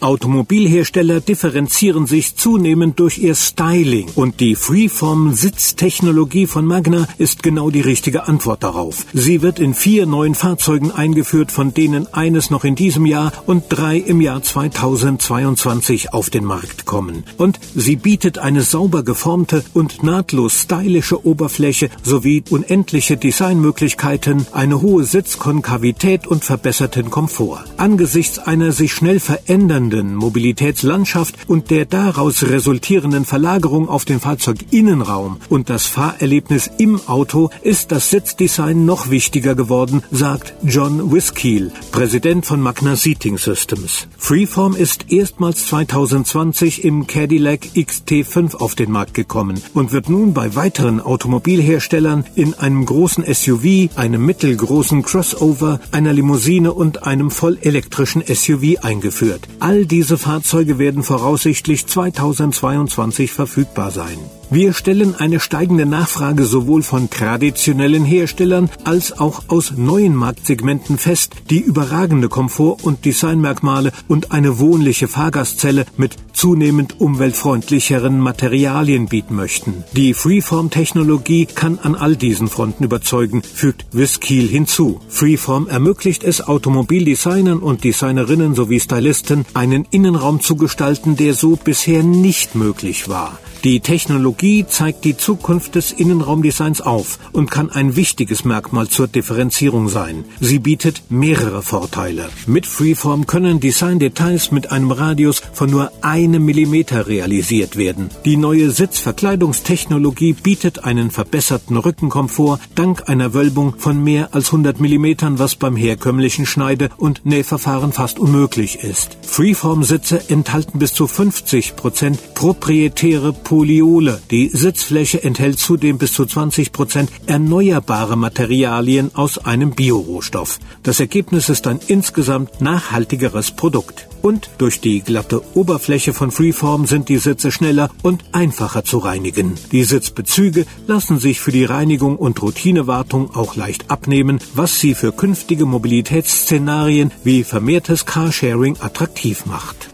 Automobilhersteller differenzieren sich zunehmend durch ihr Styling und die Freeform-Sitztechnologie von Magna ist genau die richtige Antwort darauf. Sie wird in vier neuen Fahrzeugen eingeführt, von denen eines noch in diesem Jahr und drei im Jahr 2022 auf den Markt kommen. Und sie bietet eine sauber geformte und nahtlos stylische Oberfläche sowie unendliche Designmöglichkeiten, eine hohe Sitzkonkavität und verbesserten Komfort. Angesichts einer sich schnell verändernden wachsenden Mobilitätslandschaft und der daraus resultierenden Verlagerung auf den Fahrzeuginnenraum und das Fahrerlebnis im Auto ist das Sitzdesign noch wichtiger geworden, sagt John Wiskiel, Präsident von Magna Seating Systems. Freeform ist erstmals 2020 im Cadillac XT5 auf den Markt gekommen und wird nun bei weiteren Automobilherstellern in einem großen SUV, einem mittelgroßen Crossover, einer Limousine und einem vollelektrischen SUV eingeführt. All diese Fahrzeuge werden voraussichtlich 2022 verfügbar sein. Wir stellen eine steigende Nachfrage sowohl von traditionellen Herstellern als auch aus neuen Marktsegmenten fest, die überragende Komfort- und Designmerkmale und eine wohnliche Fahrgastzelle mit zunehmend umweltfreundlicheren Materialien bieten möchten. Die Freeform-Technologie kann an all diesen Fronten überzeugen, fügt Wiskiel hinzu. Freeform ermöglicht es Automobildesignern und Designerinnen sowie Stylisten, einen Innenraum zu gestalten, der so bisher nicht möglich war. Die Technologie zeigt die Zukunft des Innenraumdesigns auf und kann ein wichtiges Merkmal zur Differenzierung sein. Sie bietet mehrere Vorteile. Mit Freeform können Designdetails mit einem Radius von nur einem Millimeter realisiert werden. Die neue Sitzverkleidungstechnologie bietet einen verbesserten Rückenkomfort dank einer Wölbung von mehr als 100 Millimetern, was beim herkömmlichen Schneide- und Nähverfahren fast unmöglich ist. Freeform-Sitze enthalten bis zu 50 Prozent proprietäre Polyole. Die Sitzfläche enthält zudem bis zu 20 Prozent erneuerbare Materialien aus einem Biorohstoff. Das Ergebnis ist ein insgesamt nachhaltigeres Produkt. Und durch die glatte Oberfläche von Freeform sind die Sitze schneller und einfacher zu reinigen. Die Sitzbezüge lassen sich für die Reinigung und Routinewartung auch leicht abnehmen, was sie für künftige Mobilitätsszenarien wie vermehrtes Carsharing attraktiv macht.